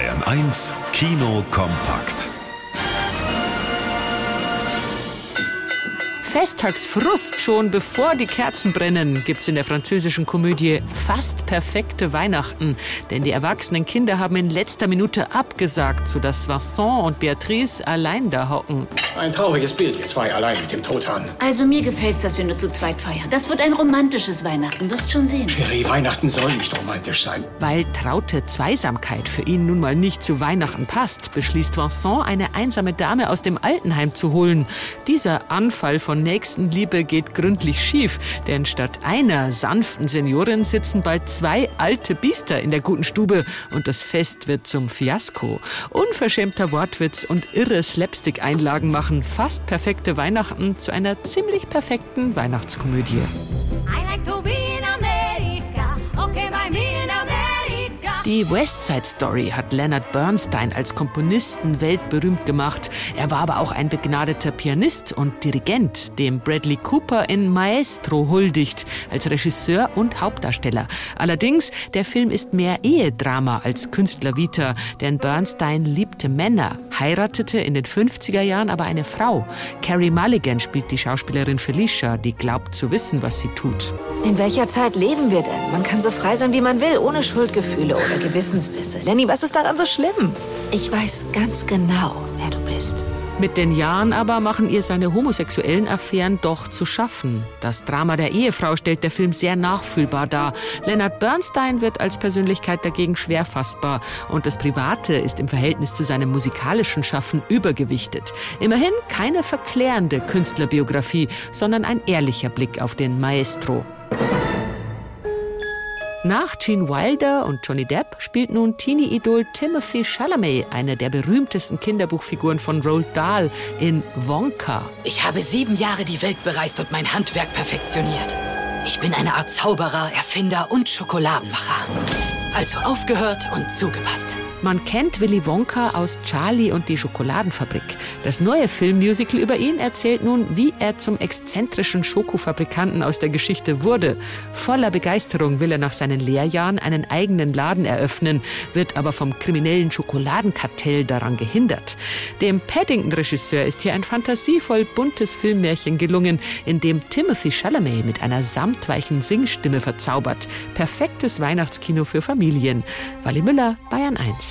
Bayern 1 Kino kompakt. Festtagsfrust schon bevor die Kerzen brennen, gibt's in der französischen Komödie Fast perfekte Weihnachten. Denn die erwachsenen Kinder haben in letzter Minute abgesagt, sodass Vincent und Beatrice allein da hocken. Ein trauriges Bild, wir zwei allein mit dem Todhahn. Also mir gefällt's, dass wir nur zu zweit feiern. Das wird ein romantisches Weihnachten, wirst schon sehen. Cherie, Weihnachten soll nicht romantisch sein. Weil traute Zweisamkeit für ihn nun mal nicht zu Weihnachten passt, beschließt Vincent, eine einsame Dame aus dem Altenheim zu holen. Dieser Anfall von Nächstenliebe geht gründlich schief, denn statt einer sanften Seniorin sitzen bald zwei alte Biester in der guten Stube und das Fest wird zum Fiasko. Unverschämter Wortwitz und irre Slapstick-Einlagen machen fast perfekte Weihnachten zu einer ziemlich perfekten Weihnachtskomödie. Die West Side Story hat Leonard Bernstein als Komponisten weltberühmt gemacht. Er war aber auch ein begnadeter Pianist und Dirigent, dem Bradley Cooper in Maestro huldigt, als Regisseur und Hauptdarsteller. Allerdings, der Film ist mehr Ehedrama als Künstlervita, denn Bernstein liebte Männer, heiratete in den 50er Jahren aber eine Frau. Carrie Mulligan spielt die Schauspielerin Felicia, die glaubt zu wissen, was sie tut. In welcher Zeit leben wir denn? Man kann so frei sein, wie man will, ohne Schuldgefühle oder Gewissensbisse. Lenny, was ist daran so schlimm? Ich weiß ganz genau, wer du bist. Mit den Jahren aber machen ihr seine homosexuellen Affären doch zu schaffen. Das Drama der Ehefrau stellt der Film sehr nachfühlbar dar. Leonard Bernstein wird als Persönlichkeit dagegen schwer fassbar und das Private ist im Verhältnis zu seinem musikalischen Schaffen übergewichtet. Immerhin keine verklärende Künstlerbiografie, sondern ein ehrlicher Blick auf den Maestro. Nach Gene Wilder und Johnny Depp spielt nun Teenie-Idol Timothy Chalamet eine der berühmtesten Kinderbuchfiguren von Roald Dahl in Wonka. Ich habe sieben Jahre die Welt bereist und mein Handwerk perfektioniert. Ich bin eine Art Zauberer, Erfinder und Schokoladenmacher. Also aufgehört und zugepasst. Man kennt Willy Wonka aus Charlie und die Schokoladenfabrik. Das neue Filmmusical über ihn erzählt nun, wie er zum exzentrischen Schokofabrikanten aus der Geschichte wurde. Voller Begeisterung will er nach seinen Lehrjahren einen eigenen Laden eröffnen, wird aber vom kriminellen Schokoladenkartell daran gehindert. Dem Paddington-Regisseur ist hier ein fantasievoll buntes Filmmärchen gelungen, in dem Timothy Chalamet mit einer samtweichen Singstimme verzaubert. Perfektes Weihnachtskino für Familien. Wally Müller, Bayern 1.